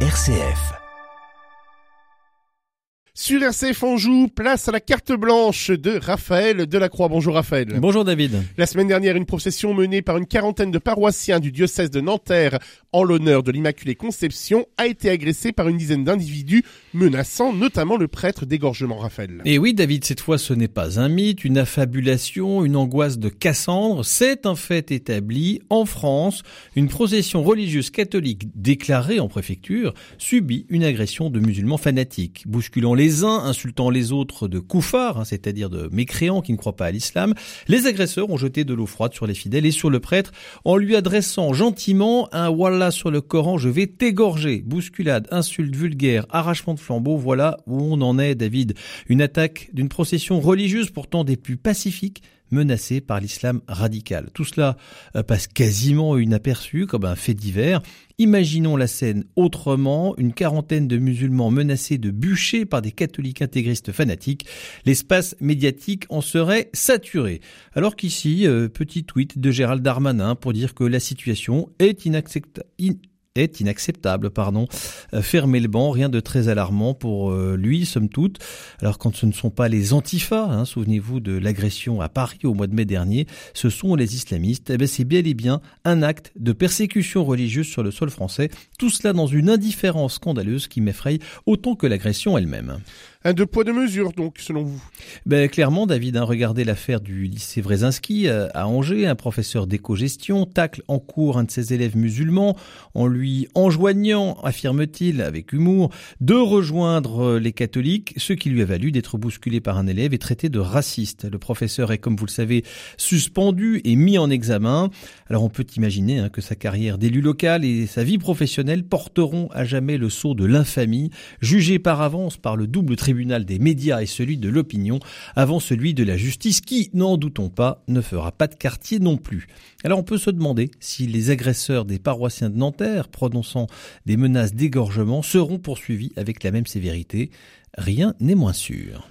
RCF. Sur RCF Anjou, place à la carte blanche de Raphaël Delacroix. Bonjour Raphaël. Bonjour David. La semaine dernière, une procession menée par une quarantaine de paroissiens du diocèse de Nanterre en l'honneur de l'Immaculée Conception a été agressée par une dizaine d'individus menaçant notamment le prêtre d'égorgement Raphaël. Et oui David, cette fois ce n'est pas un mythe, une affabulation, une angoisse de Cassandre, c'est un fait établi en France. Une procession religieuse catholique déclarée en préfecture subit une agression de musulmans fanatiques, bousculant les les uns insultant les autres de koufars, hein, c'est-à-dire de mécréants qui ne croient pas à l'islam, les agresseurs ont jeté de l'eau froide sur les fidèles et sur le prêtre en lui adressant gentiment un Wallah sur le Coran, je vais t'égorger. Bousculade, insulte vulgaire, arrachement de flambeau, voilà où on en est, David. Une attaque d'une procession religieuse pourtant des plus pacifiques menacés par l'islam radical. Tout cela euh, passe quasiment inaperçu comme un fait divers. Imaginons la scène autrement, une quarantaine de musulmans menacés de bûcher par des catholiques intégristes fanatiques. L'espace médiatique en serait saturé. Alors qu'ici, euh, petit tweet de Gérald Darmanin pour dire que la situation est inacceptable est inacceptable, pardon. Euh, fermer le banc, rien de très alarmant pour euh, lui, somme toute. Alors quand ce ne sont pas les antifas, hein, souvenez-vous de l'agression à Paris au mois de mai dernier, ce sont les islamistes, eh ben, c'est bel et bien un acte de persécution religieuse sur le sol français, tout cela dans une indifférence scandaleuse qui m'effraie autant que l'agression elle-même. Un deux poids de mesure, donc, selon vous ben, Clairement, David, hein, regardez l'affaire du lycée Wrezinski euh, à Angers. Un professeur d'éco-gestion tacle en cours un de ses élèves musulmans en lui enjoignant, affirme-t-il avec humour, de rejoindre euh, les catholiques, ce qui lui a valu d'être bousculé par un élève et traité de raciste. Le professeur est, comme vous le savez, suspendu et mis en examen. Alors on peut imaginer hein, que sa carrière d'élu local et sa vie professionnelle porteront à jamais le sceau de l'infamie, jugé par avance par le double tribunal des médias et celui de l'opinion avant celui de la justice qui, n'en doutons pas, ne fera pas de quartier non plus. Alors on peut se demander si les agresseurs des paroissiens de Nanterre prononçant des menaces d'égorgement seront poursuivis avec la même sévérité. Rien n'est moins sûr.